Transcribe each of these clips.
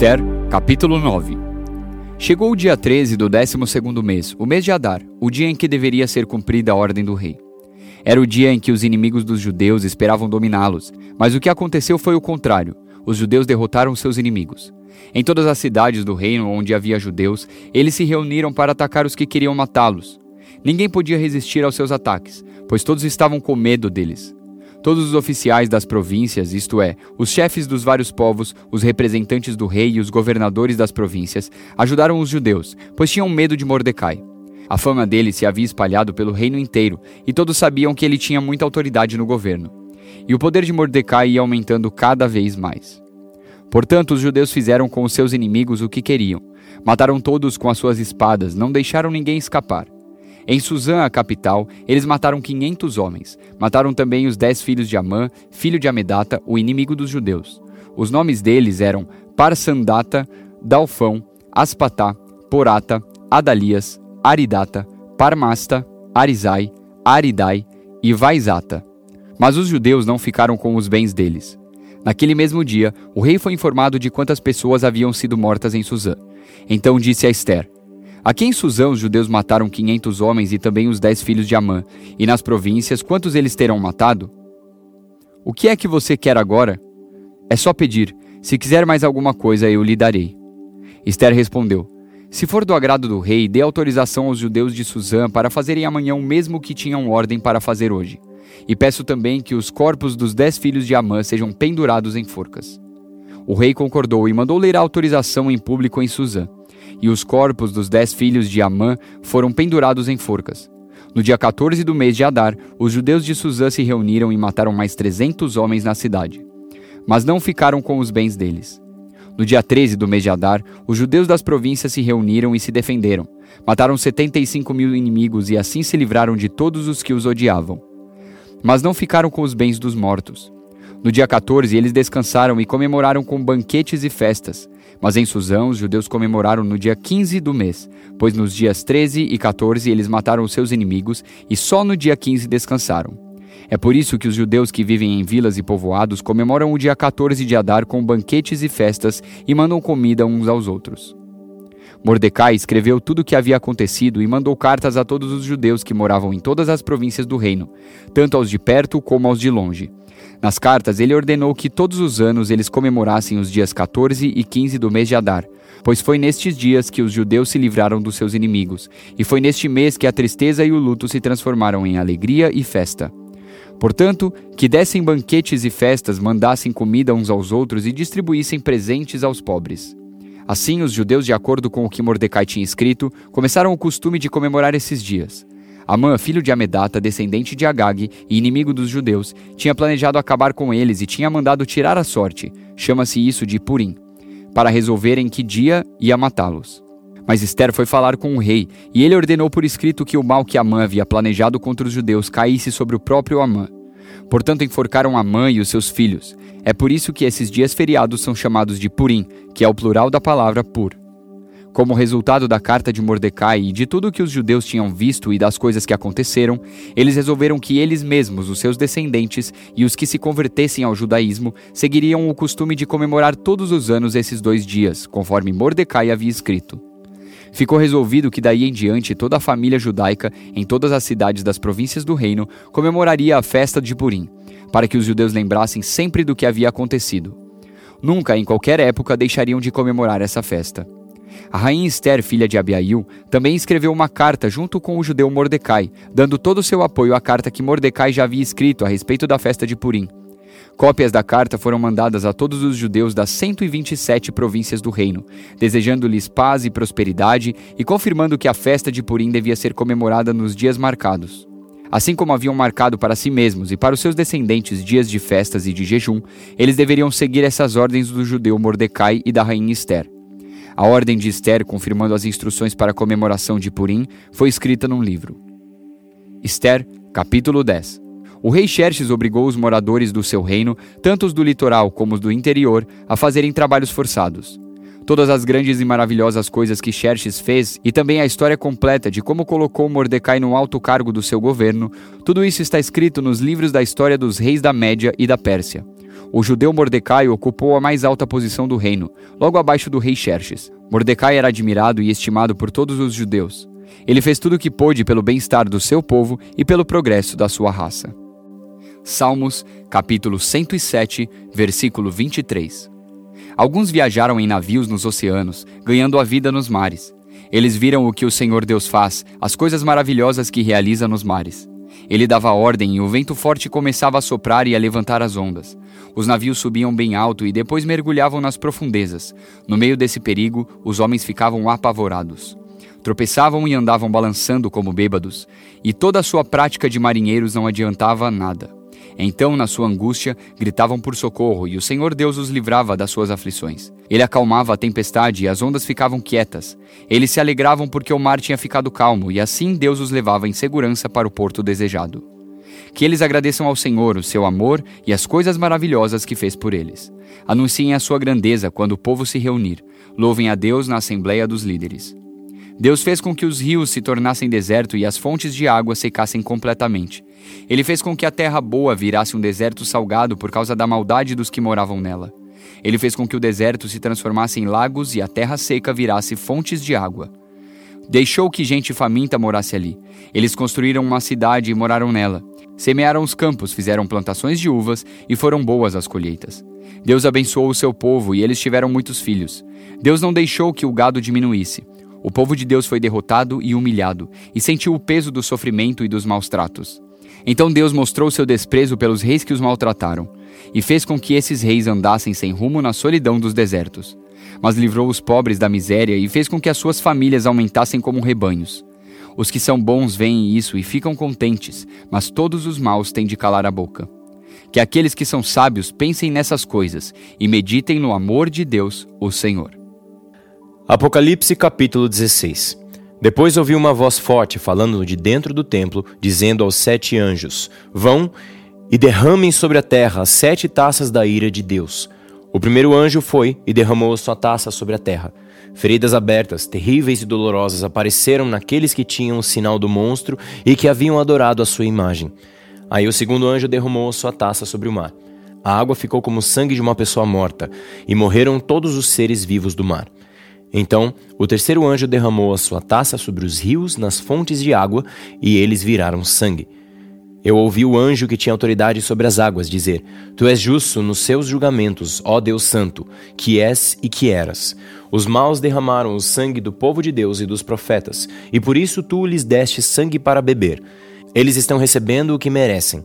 Esther, capítulo 9 Chegou o dia 13 do 12 mês, o mês de Adar, o dia em que deveria ser cumprida a ordem do rei. Era o dia em que os inimigos dos judeus esperavam dominá-los, mas o que aconteceu foi o contrário. Os judeus derrotaram seus inimigos. Em todas as cidades do reino onde havia judeus, eles se reuniram para atacar os que queriam matá-los. Ninguém podia resistir aos seus ataques, pois todos estavam com medo deles. Todos os oficiais das províncias, isto é, os chefes dos vários povos, os representantes do rei e os governadores das províncias, ajudaram os judeus, pois tinham medo de Mordecai. A fama dele se havia espalhado pelo reino inteiro, e todos sabiam que ele tinha muita autoridade no governo. E o poder de Mordecai ia aumentando cada vez mais. Portanto, os judeus fizeram com os seus inimigos o que queriam. Mataram todos com as suas espadas, não deixaram ninguém escapar. Em Suzã, a capital, eles mataram 500 homens. Mataram também os dez filhos de Amã, filho de Amedata, o inimigo dos judeus. Os nomes deles eram Parsandata, Dalfão, Aspatá, Porata, Adalias, Aridata, Parmasta, Arizai, Aridai e Vaizata. Mas os judeus não ficaram com os bens deles. Naquele mesmo dia, o rei foi informado de quantas pessoas haviam sido mortas em Suzã. Então disse a Esther: Aqui em Suzã os judeus mataram 500 homens e também os dez filhos de Amã. E nas províncias, quantos eles terão matado? O que é que você quer agora? É só pedir. Se quiser mais alguma coisa, eu lhe darei. Esther respondeu: Se for do agrado do rei, dê autorização aos judeus de Suzã para fazerem amanhã o mesmo que tinham ordem para fazer hoje. E peço também que os corpos dos dez filhos de Amã sejam pendurados em forcas. O rei concordou e mandou ler a autorização em público em Suzã e os corpos dos dez filhos de Amã foram pendurados em forcas. No dia 14 do mês de Adar, os judeus de Suzã se reuniram e mataram mais 300 homens na cidade. Mas não ficaram com os bens deles. No dia 13 do mês de Adar, os judeus das províncias se reuniram e se defenderam. Mataram 75 mil inimigos e assim se livraram de todos os que os odiavam. Mas não ficaram com os bens dos mortos. No dia 14, eles descansaram e comemoraram com banquetes e festas. Mas em Suzão, os judeus comemoraram no dia 15 do mês, pois nos dias 13 e 14 eles mataram os seus inimigos e só no dia 15 descansaram. É por isso que os judeus que vivem em vilas e povoados comemoram o dia 14 de Adar com banquetes e festas e mandam comida uns aos outros. Mordecai escreveu tudo o que havia acontecido e mandou cartas a todos os judeus que moravam em todas as províncias do reino, tanto aos de perto como aos de longe. Nas cartas, ele ordenou que todos os anos eles comemorassem os dias 14 e 15 do mês de Adar, pois foi nestes dias que os judeus se livraram dos seus inimigos, e foi neste mês que a tristeza e o luto se transformaram em alegria e festa. Portanto, que dessem banquetes e festas, mandassem comida uns aos outros e distribuíssem presentes aos pobres. Assim, os judeus, de acordo com o que Mordecai tinha escrito, começaram o costume de comemorar esses dias. Amã, filho de Amedata, descendente de Agag e inimigo dos judeus, tinha planejado acabar com eles e tinha mandado tirar a sorte, chama-se isso de Purim, para resolver em que dia ia matá-los. Mas Esther foi falar com o rei, e ele ordenou por escrito que o mal que Amã havia planejado contra os judeus caísse sobre o próprio Amã. Portanto, enforcaram Amã e os seus filhos. É por isso que esses dias feriados são chamados de Purim, que é o plural da palavra pur. Como resultado da carta de Mordecai e de tudo o que os judeus tinham visto e das coisas que aconteceram, eles resolveram que eles mesmos, os seus descendentes e os que se convertessem ao judaísmo, seguiriam o costume de comemorar todos os anos esses dois dias, conforme Mordecai havia escrito. Ficou resolvido que daí em diante toda a família judaica, em todas as cidades das províncias do reino, comemoraria a festa de Purim, para que os judeus lembrassem sempre do que havia acontecido. Nunca, em qualquer época, deixariam de comemorar essa festa. A rainha Esther, filha de Abiail, também escreveu uma carta junto com o judeu Mordecai, dando todo o seu apoio à carta que Mordecai já havia escrito a respeito da festa de Purim. Cópias da carta foram mandadas a todos os judeus das 127 províncias do reino, desejando-lhes paz e prosperidade e confirmando que a festa de Purim devia ser comemorada nos dias marcados. Assim como haviam marcado para si mesmos e para os seus descendentes dias de festas e de jejum, eles deveriam seguir essas ordens do judeu Mordecai e da rainha Esther. A ordem de Esther, confirmando as instruções para a comemoração de Purim, foi escrita num livro. Esther, capítulo 10 O rei Xerxes obrigou os moradores do seu reino, tanto os do litoral como os do interior, a fazerem trabalhos forçados. Todas as grandes e maravilhosas coisas que Xerxes fez e também a história completa de como colocou Mordecai no alto cargo do seu governo, tudo isso está escrito nos livros da história dos reis da Média e da Pérsia. O judeu Mordecai ocupou a mais alta posição do reino, logo abaixo do rei Xerxes. Mordecai era admirado e estimado por todos os judeus. Ele fez tudo o que pôde pelo bem-estar do seu povo e pelo progresso da sua raça. Salmos, capítulo 107, versículo 23. Alguns viajaram em navios nos oceanos, ganhando a vida nos mares. Eles viram o que o Senhor Deus faz, as coisas maravilhosas que realiza nos mares. Ele dava ordem e o vento forte começava a soprar e a levantar as ondas. Os navios subiam bem alto e depois mergulhavam nas profundezas. No meio desse perigo, os homens ficavam apavorados. Tropeçavam e andavam balançando como bêbados, e toda a sua prática de marinheiros não adiantava nada. Então, na sua angústia, gritavam por socorro, e o Senhor Deus os livrava das suas aflições. Ele acalmava a tempestade e as ondas ficavam quietas. Eles se alegravam porque o mar tinha ficado calmo, e assim Deus os levava em segurança para o porto desejado. Que eles agradeçam ao Senhor o seu amor e as coisas maravilhosas que fez por eles. Anunciem a sua grandeza quando o povo se reunir. Louvem a Deus na assembleia dos líderes. Deus fez com que os rios se tornassem deserto e as fontes de água secassem completamente. Ele fez com que a terra boa virasse um deserto salgado por causa da maldade dos que moravam nela. Ele fez com que o deserto se transformasse em lagos e a terra seca virasse fontes de água. Deixou que gente faminta morasse ali. Eles construíram uma cidade e moraram nela. Semearam os campos, fizeram plantações de uvas e foram boas as colheitas. Deus abençoou o seu povo e eles tiveram muitos filhos. Deus não deixou que o gado diminuísse. O povo de Deus foi derrotado e humilhado, e sentiu o peso do sofrimento e dos maus tratos. Então Deus mostrou seu desprezo pelos reis que os maltrataram, e fez com que esses reis andassem sem rumo na solidão dos desertos. Mas livrou os pobres da miséria e fez com que as suas famílias aumentassem como rebanhos. Os que são bons veem isso e ficam contentes, mas todos os maus têm de calar a boca. Que aqueles que são sábios pensem nessas coisas e meditem no amor de Deus, o Senhor. Apocalipse capítulo 16 depois ouvi uma voz forte falando de dentro do templo, dizendo aos sete anjos: Vão e derramem sobre a terra as sete taças da ira de Deus. O primeiro anjo foi e derramou sua taça sobre a terra. Feridas abertas, terríveis e dolorosas apareceram naqueles que tinham o sinal do monstro e que haviam adorado a sua imagem. Aí o segundo anjo derramou sua taça sobre o mar. A água ficou como o sangue de uma pessoa morta, e morreram todos os seres vivos do mar. Então o terceiro anjo derramou a sua taça sobre os rios nas fontes de água, e eles viraram sangue. Eu ouvi o anjo que tinha autoridade sobre as águas dizer: Tu és justo nos seus julgamentos, ó Deus Santo, que és e que eras. Os maus derramaram o sangue do povo de Deus e dos profetas, e por isso tu lhes deste sangue para beber. Eles estão recebendo o que merecem.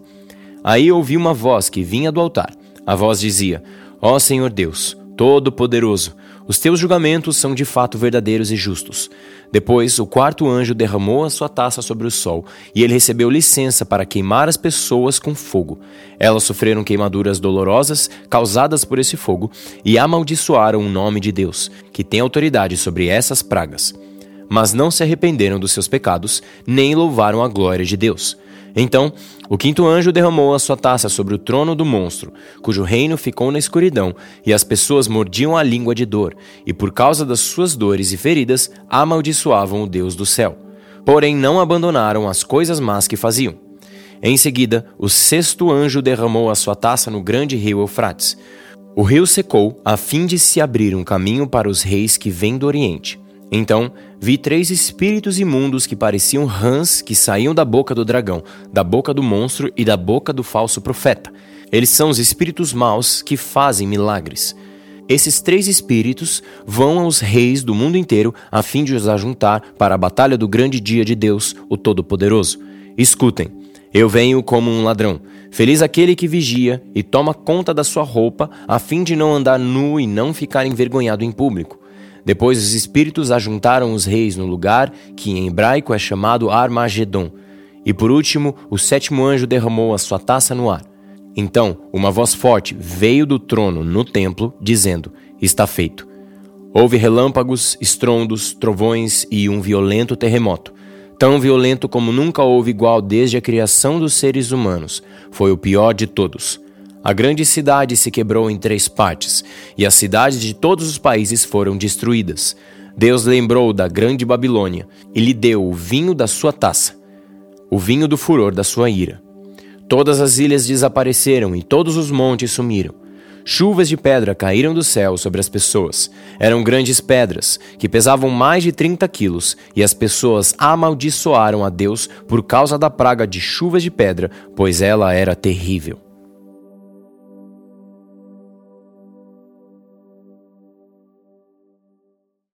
Aí ouvi uma voz que vinha do altar. A voz dizia: Ó Senhor Deus, Todo-Poderoso, os teus julgamentos são de fato verdadeiros e justos. Depois, o quarto anjo derramou a sua taça sobre o sol, e ele recebeu licença para queimar as pessoas com fogo. Elas sofreram queimaduras dolorosas causadas por esse fogo e amaldiçoaram o nome de Deus, que tem autoridade sobre essas pragas. Mas não se arrependeram dos seus pecados, nem louvaram a glória de Deus. Então, o quinto anjo derramou a sua taça sobre o trono do monstro, cujo reino ficou na escuridão, e as pessoas mordiam a língua de dor, e por causa das suas dores e feridas, amaldiçoavam o Deus do céu. Porém, não abandonaram as coisas más que faziam. Em seguida, o sexto anjo derramou a sua taça no grande rio Eufrates. O rio secou, a fim de se abrir um caminho para os reis que vêm do Oriente. Então vi três espíritos imundos que pareciam rãs que saíam da boca do dragão, da boca do monstro e da boca do falso profeta. Eles são os espíritos maus que fazem milagres. Esses três espíritos vão aos reis do mundo inteiro a fim de os ajuntar para a batalha do grande dia de Deus, o Todo-Poderoso. Escutem, eu venho como um ladrão. Feliz aquele que vigia e toma conta da sua roupa, a fim de não andar nu e não ficar envergonhado em público. Depois os espíritos ajuntaram os reis no lugar que em hebraico é chamado Armagedon. E por último, o sétimo anjo derramou a sua taça no ar. Então, uma voz forte veio do trono no templo, dizendo: Está feito. Houve relâmpagos, estrondos, trovões e um violento terremoto. Tão violento como nunca houve igual desde a criação dos seres humanos. Foi o pior de todos. A grande cidade se quebrou em três partes, e as cidades de todos os países foram destruídas. Deus lembrou da grande Babilônia e lhe deu o vinho da sua taça, o vinho do furor da sua ira. Todas as ilhas desapareceram e todos os montes sumiram. Chuvas de pedra caíram do céu sobre as pessoas. Eram grandes pedras, que pesavam mais de 30 quilos, e as pessoas amaldiçoaram a Deus por causa da praga de chuvas de pedra, pois ela era terrível.